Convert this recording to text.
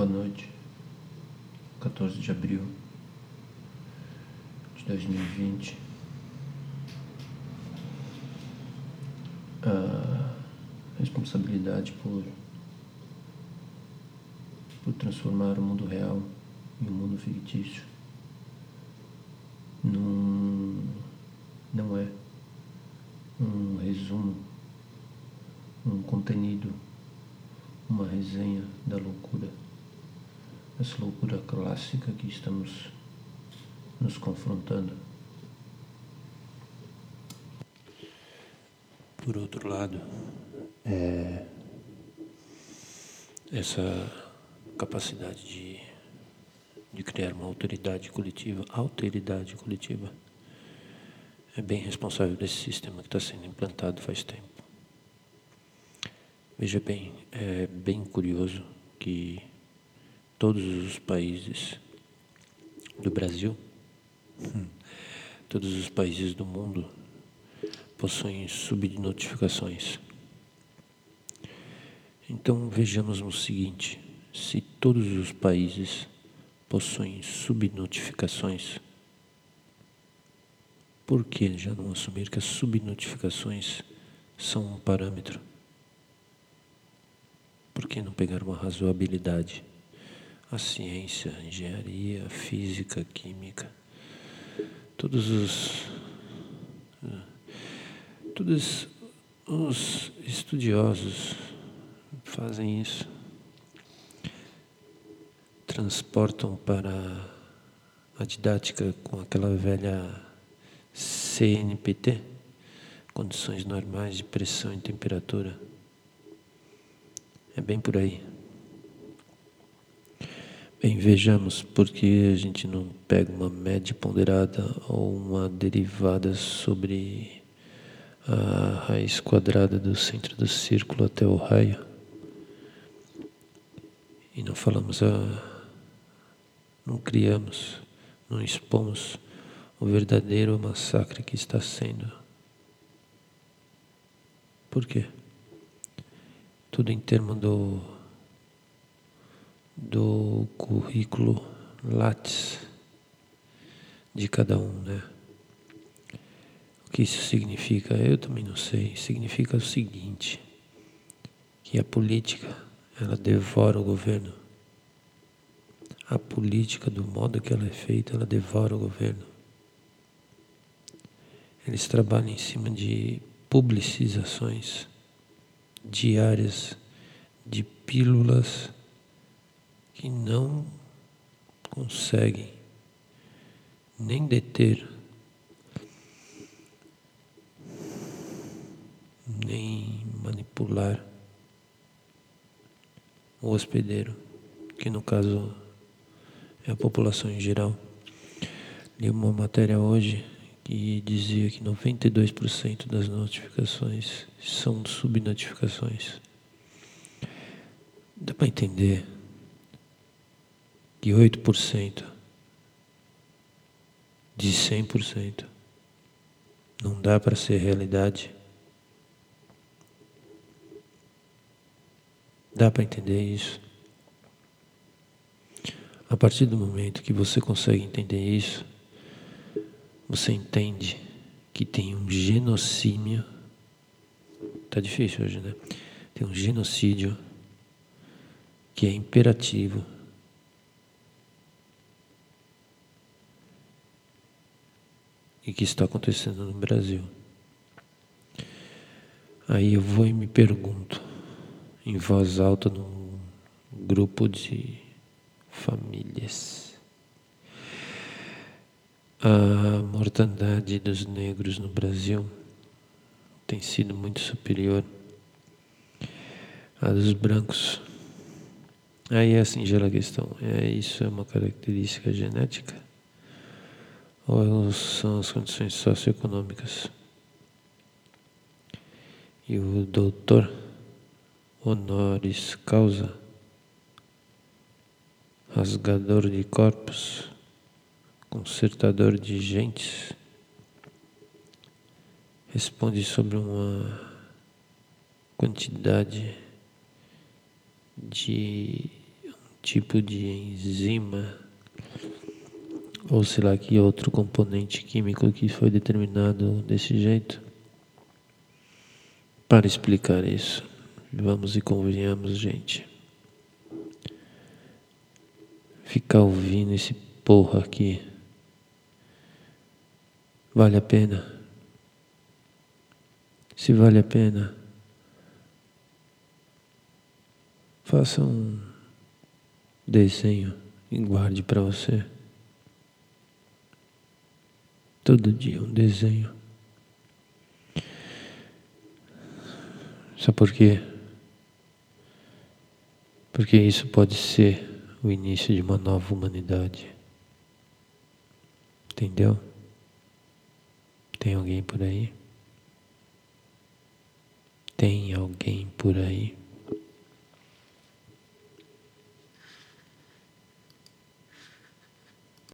Boa noite. 14 de abril de 2020. A responsabilidade por, por transformar o mundo real em um mundo fictício não, não é um resumo, um contenido, uma resenha da loucura, essa loucura clássica que estamos nos confrontando. Por outro lado, é essa capacidade de, de criar uma autoridade coletiva, alteridade coletiva, é bem responsável desse sistema que está sendo implantado faz tempo. Veja bem, é bem curioso que todos os países do Brasil, todos os países do mundo possuem subnotificações. Então vejamos o seguinte: se todos os países possuem subnotificações, por que já não assumir que as subnotificações são um parâmetro? Por que não pegar uma razoabilidade? A ciência, a engenharia, a física, a química, todos os todos os estudiosos fazem isso. Transportam para a didática com aquela velha CNPT, condições normais de pressão e temperatura. É bem por aí. Bem, vejamos porque a gente não pega uma média ponderada ou uma derivada sobre a raiz quadrada do centro do círculo até o raio. E não falamos a. não criamos, não expomos o verdadeiro massacre que está sendo. Por quê? Tudo em termos do, do currículo Lattes de cada um, né? O que isso significa? Eu também não sei. Significa o seguinte, que a política, ela devora o governo. A política, do modo que ela é feita, ela devora o governo. Eles trabalham em cima de publicizações diárias de pílulas que não conseguem nem deter, nem manipular o hospedeiro, que no caso é a população em geral. Li uma matéria hoje que dizia que 92% das notificações são subnotificações. Dá para entender que 8% de 100% não dá para ser realidade. Dá para entender isso? A partir do momento que você consegue entender isso, você entende que tem um genocídio. Tá difícil hoje, né? Tem um genocídio que é imperativo. E que está acontecendo no Brasil. Aí eu vou e me pergunto, em voz alta, num grupo de famílias a mortandade dos negros no Brasil tem sido muito superior à dos brancos. Aí é a singela questão: é isso é uma característica genética ou são as condições socioeconômicas? E o doutor honoris causa, rasgador de corpos, consertador de gentes, responde sobre uma quantidade de um tipo de enzima ou sei lá que outro componente químico que foi determinado desse jeito para explicar isso. Vamos e convenhamos, gente. Ficar ouvindo esse porra aqui vale a pena. Se vale a pena, faça um desenho e guarde para você. Todo dia um desenho. Sabe por quê? Porque isso pode ser o início de uma nova humanidade. Entendeu? Tem alguém por aí? Tem alguém por aí?